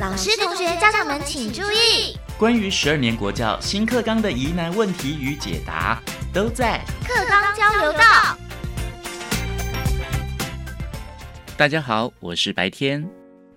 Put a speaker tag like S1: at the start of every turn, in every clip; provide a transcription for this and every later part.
S1: 老师、同学、家长们请注意，
S2: 关于十二年国教新课纲的疑难问题与解答，都在
S1: 课纲交流道。
S2: 大家好，我是白天。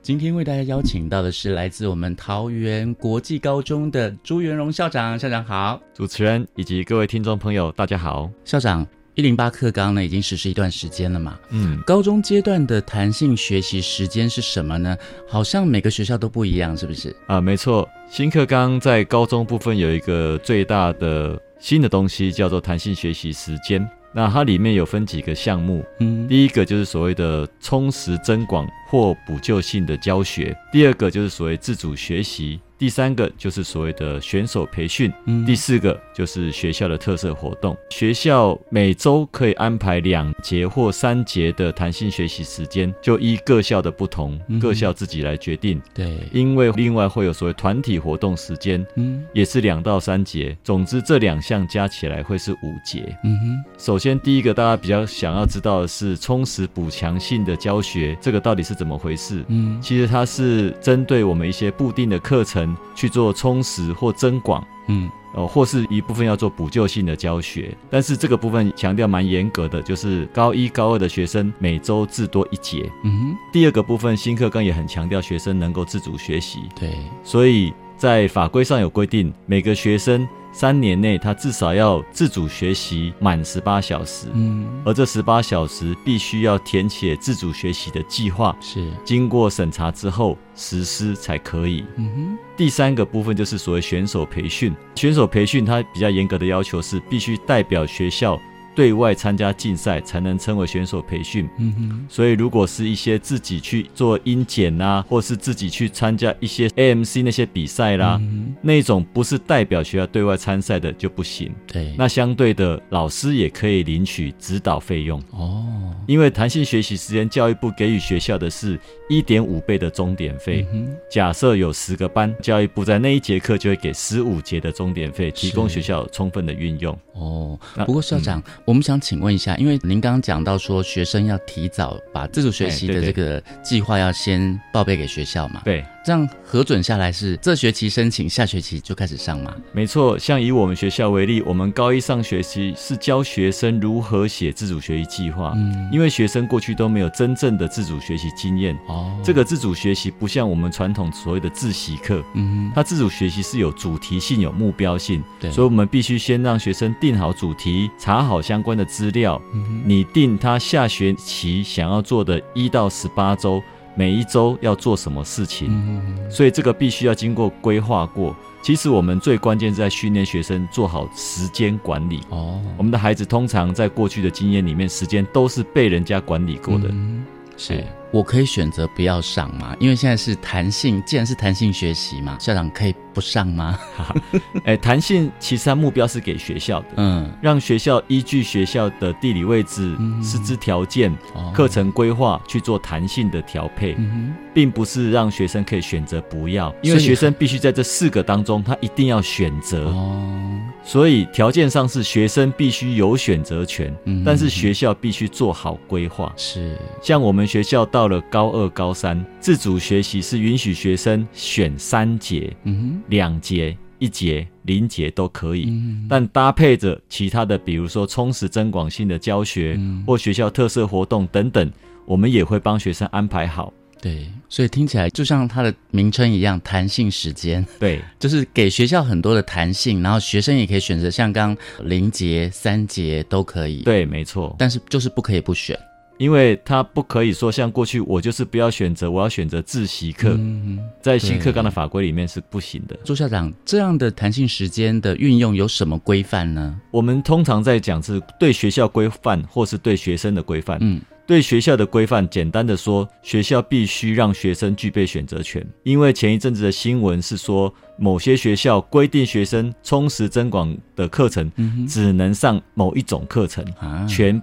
S2: 今天为大家邀请到的是来自我们桃园国际高中的朱元荣校长，校长好。
S3: 主持人以及各位听众朋友，大家好。
S2: 校长，一零八课纲呢已经实施一段时间了嘛？
S3: 嗯，
S2: 高中阶段的弹性学习时间是什么呢？好像每个学校都不一样，是不是？
S3: 啊，没错，新课纲在高中部分有一个最大的新的东西，叫做弹性学习时间。那它里面有分几个项目，
S2: 嗯，
S3: 第一个就是所谓的充实增广或补救性的教学，第二个就是所谓自主学习。第三个就是所谓的选手培训，
S2: 嗯
S3: 第四个就是学校的特色活动。学校每周可以安排两节或三节的弹性学习时间，就依各校的不同，
S2: 嗯
S3: 各校自己来决定。
S2: 对，
S3: 因为另外会有所谓团体活动时间，
S2: 嗯
S3: 也是两到三节。总之这两项加起来会是五节。
S2: 嗯哼，
S3: 首先，第一个大家比较想要知道的是充实补强性的教学，这个到底是怎么回事？
S2: 嗯
S3: 其实它是针对我们一些固定的课程去做充实或增广，
S2: 嗯
S3: 哦，或是一部分要做补救性的教学。但是这个部分强调蛮严格的，就是高一高二的学生每周至多一节。
S2: 嗯哼，
S3: 第二个部分，新课纲也很强调学生能够自主学习，
S2: 对，
S3: 所以在法规上有规定，每个学生三年内他至少要自主学习满十八小时。
S2: 嗯
S3: 而这十八小时必须要填写自主学习的计划，
S2: 是，
S3: 经过审查之后实施才可以。
S2: 嗯哼，
S3: 第三个部分就是所谓选手培训，选手培训它比较严格的要求是必须代表学校对外参加竞赛才能称为选手培训。
S2: 嗯哼，
S3: 所以如果是一些自己去做音检啦，或是自己去参加一些 AMC 那些比赛啦，
S2: 嗯
S3: 那种不是代表学校对外参赛的就不行。
S2: 哼，对，
S3: 那相对的，老师也可以领取指导费用。
S2: 哦，
S3: 因为弹性学习时间，教育部给予学校的是一点五倍的钟点费。
S2: 嗯
S3: 假设有十个班，教育部在那一节课就会给十五节的钟点费，提供
S2: 是
S3: 学校充分的运用。
S2: 哦，不过校长，我们想请问一下，因为您刚刚讲到说，学生要提早把自主学习的这个计划要先报备给学校嘛？，
S3: 对，
S2: 这样核准下来是这学期申请，下学期就开始上嘛？
S3: 没错。像以我们学校为例，我们高一上学期是教学生如何写自主学习计划，
S2: 嗯，
S3: 因为学生过去都没有真正的自主学习经验。
S2: 哦，
S3: 这个自主学习不像我们传统所谓的自习课，
S2: 嗯哼，
S3: 它自主学习是有主题性、有目标性，
S2: 对，
S3: 所以我们必须先让学生定好主题，查好相关的资料，
S2: 嗯哼，
S3: 拟定他下学期想要做的一到十八周，每一周要做什么事情。
S2: 嗯，
S3: 所以这个必须要经过规划过。其实我们最关键是在训练学生做好时间管理。
S2: 哦，
S3: 我们的孩子通常在过去的经验里面，时间都是被人家管理过的。
S2: 嗯是
S3: 哎
S2: 我可以选择不要上嘛？因为现在是弹性，既然是弹性学习嘛，校长可以不上吗？
S3: 哎，弹性其实它目标是给学校的，
S2: 嗯，
S3: 让学校依据学校的地理位置、
S2: 嗯
S3: 师资条件、
S2: 哦
S3: 课，程规划去做弹性的调配。
S2: 嗯
S3: 并不是让学生可以选择不要，因为学生必须在这四个当中，他一定要选择，。
S2: 哦，
S3: 所以条件上是学生必须有选择权，
S2: 嗯
S3: 但是学校必须做好规划。
S2: 是，
S3: 像我们学校到了高二、高三，自主学习是允许学生选三节、
S2: 嗯
S3: 两节、一节、零节都可，以。
S2: 嗯，
S3: 但搭配着其他的，比如说充实增广性的教学、
S2: 嗯
S3: 或学校特色活动等等，我们也会帮学生安排好。
S2: 对，所以听起来就像它的名称一样，弹性时间，
S3: 对，
S2: 就是给学校很多的弹性，然后学生也可以选择像刚刚零节、三节都可以，，
S3: 对，没错。
S2: 但是就是不可以不选
S3: 因为他不可以说像过去我就是不要选择，我要选择自习课，
S2: 嗯，
S3: 在新课纲的法规里面是不行的。
S2: 朱校长，这样的弹性时间的运用有什么规范呢？
S3: 我们通常在讲是对学校规范，或是对学生的规范。
S2: 嗯，
S3: 对学校的规范，简单的说，学校必须让学生具备选择权。因为前一阵子的新闻是说，某些学校规定学生充实增广的课程
S2: 嗯
S3: 只能上某一种课程，
S2: 啊，
S3: 全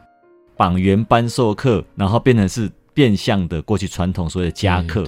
S3: 绑原班授课，然后变成是变相的过去传统所谓的加课。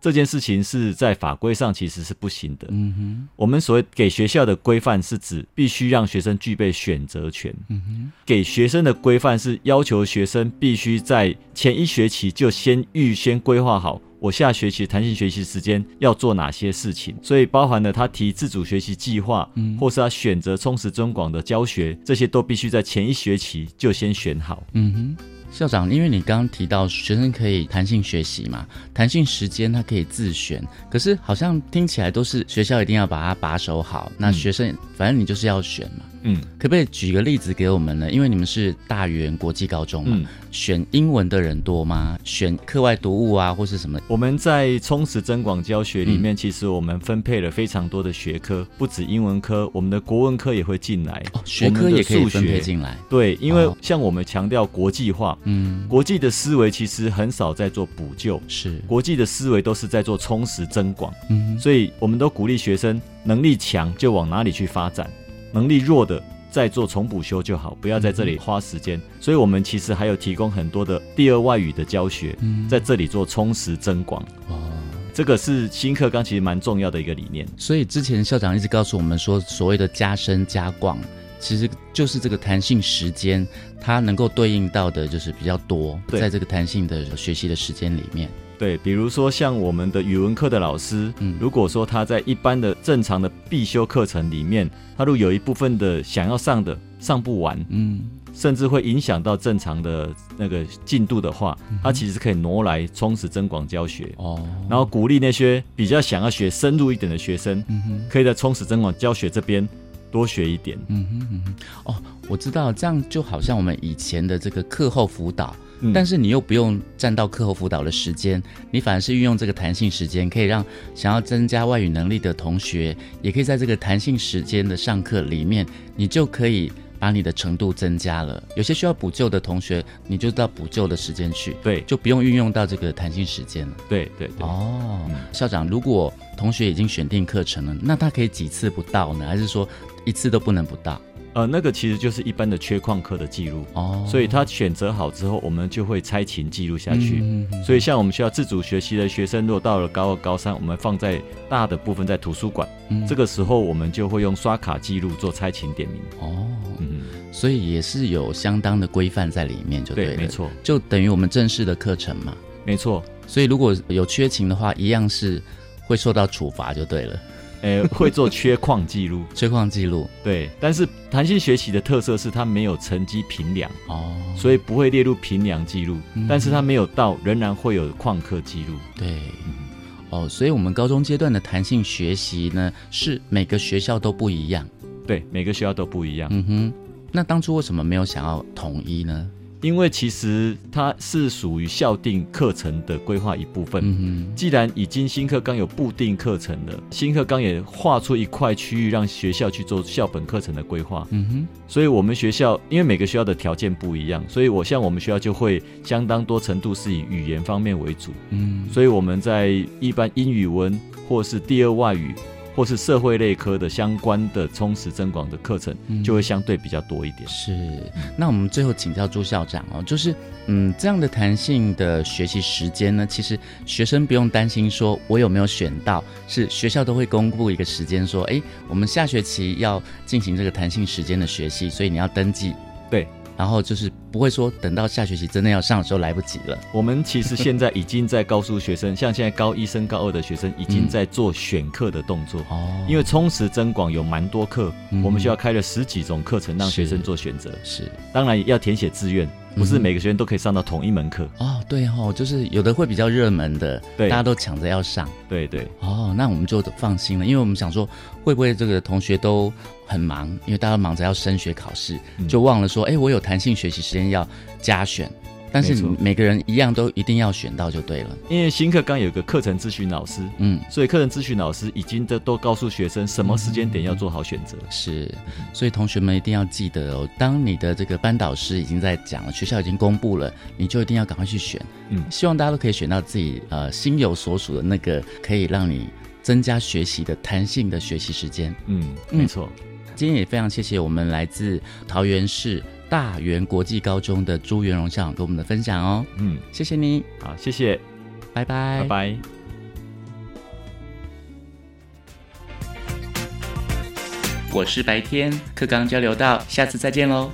S3: 这件事情是在法规上其实是不行的。
S2: 嗯哼，
S3: 我们所谓给学校的规范是指必须让学生具备选择权，
S2: 嗯哼，
S3: 给学生的规范是要求学生必须在前一学期就先预先规划好我下学期弹性学习时间要做哪些事情，所以包含了他提自主学习计划，嗯，或是他选择充实增广的教学，这些都必须在前一学期就先选好。
S2: 嗯哼。校长，因为你刚刚提到学生可以弹性学习嘛，弹性时间他可以自选，可是好像听起来都是学校一定要把它把守好，那学生反正你就是要选嘛。嗯，可不可以举个例子给我们呢？因为你们是大元国际高中嘛，选英文的人多吗？选课外读物啊，或是什么？
S3: 我们在充实增广教学里面，其实我们分配了非常多的学科，不止英文科，我们的国文科也会进来，哦
S2: 学科也可以分配进来。
S3: 对，因为像我们强调国际化，嗯，国际的思维其实很少在做补救，
S2: 是
S3: 国际的思维都是在做充实增广，嗯，所以我们都鼓励学生能力强就往哪里去发展。能力弱的再做重补修就好，不要在这里花时间。所以，我们其实还有提供很多的第二外语的教学，在这里做充实增广。哦，这个是新课纲其实蛮重要的一个理念。
S2: 所以之前校长一直告诉我们说，所谓的加深加广，其实就是这个弹性时间，它能够对应到的就是比较多，在这个弹性的学习的时间里面。
S3: 对，比如说像我们的语文课的老师，嗯，如果说他在一般的正常的必修课程里面，他如果有一部分的想要上的上不完，嗯，甚至会影响到正常的那个进度的话，他其实可以挪来充实增广教学。哦，然后鼓励那些比较想要学深入一点的学生，嗯哼，可以在充实增广教学这边多学一点，嗯哼嗯
S2: 哼，哦，我知道，这样就好像我们以前的这个课后辅导。但是你又不用占到课后辅导的时间，你反而是运用这个弹性时间，可以让想要增加外语能力的同学，也可以在这个弹性时间的上课里面，你就可以把你的程度增加了。有些需要补救的同学，你就到补救的时间去，
S3: 对，
S2: 就不用运用到这个弹性时间了。
S3: 对对对。
S2: 哦，校长，如果同学已经选定课程了，那他可以几次不到呢？还是说一次都不能不到？
S3: 呃，那个其实就是一般的缺矿课的记录哦，所以他选择好之后，我们就会拆琴记录下去。嗯所以像我们需要自主学习的学生，若到了高二、高三，我们放在大的部分在图书馆，这个时候我们就会用刷卡记录做拆琴点名。哦，
S2: 嗯，所以也是有相当的规范在里面，就对，
S3: 没错，
S2: 就等于我们正式的课程嘛。
S3: 没错，
S2: 所以如果有缺勤的话，一样是会受到处罚，就对了。
S3: 诶，会做缺矿记录，
S2: 缺矿记录，
S3: 对。但是弹性学习的特色是它没有成绩评量哦，所以不会列入评量记录。但是它没有到，仍然会有旷课记录。
S2: 对，哦，所以我们高中阶段的弹性学习呢，是每个学校都不一样。
S3: 对，每个学校都不一样。嗯哼，
S2: 那当初为什么没有想要统一呢？
S3: 因为其实它是属于校定课程的规划一部分。嗯既然已经新课纲有固定课程了，新课纲也划出一块区域让学校去做校本课程的规划。嗯哼。所以我们学校因为每个学校的条件不一样，所以我像我们学校就会相当多程度是以语言方面为主。嗯。所以我们在一般英语文或是第二外语。或是社会类科的相关的充实增广的课程，就会相对比较多一点。
S2: 是，那我们最后请教朱校长哦，就是嗯，这样的弹性的学习时间呢，其实学生不用担心说我有没有选到，是学校都会公布一个时间，说哎，我们下学期要进行这个弹性时间的学习，所以你要登记。
S3: 对。
S2: 然后就是不会说等到下学期真的要上的时候来不及了。
S3: 我们其实现在已经在告诉学生，像现在高一升高二的学生已经在做选课的动作。哦，因为充实增广有蛮多课，我们学校开了十几种课程让学生做选择。
S2: 是，
S3: 当然要填写志愿。不是每个学生都可以上到同一门课。
S2: 哦，对哦，就是有的会比较热门的，
S3: 对，
S2: 大家都抢着要上，
S3: 对对，
S2: 哦，那我们就放心了，因为我们想说会不会这个同学都很忙，因为大家忙着要升学考试，就忘了说，哎，我有弹性学习时间要加选。但是每个人一样都一定要选到就对了，
S3: 因为新课刚有个课程咨询老师，嗯，所以课程咨询老师已经都都告诉学生什么时间点要做好选择。
S2: 是，所以同学们一定要记得哦，当你的这个班导师已经在讲了，学校已经公布了，你就一定要赶快去选。嗯，希望大家都可以选到自己呃心有所属的那个可以让你增加学习的弹性的学习时间。
S3: 嗯，没错。
S2: 今天也非常谢谢我们来自桃园市。大元国际高中的朱元荣校长给我们的分享哦，嗯，谢谢你，
S3: 好，谢谢，
S2: 拜拜，
S3: 拜拜。
S2: 我是白天课刚交流到，下次再见喽。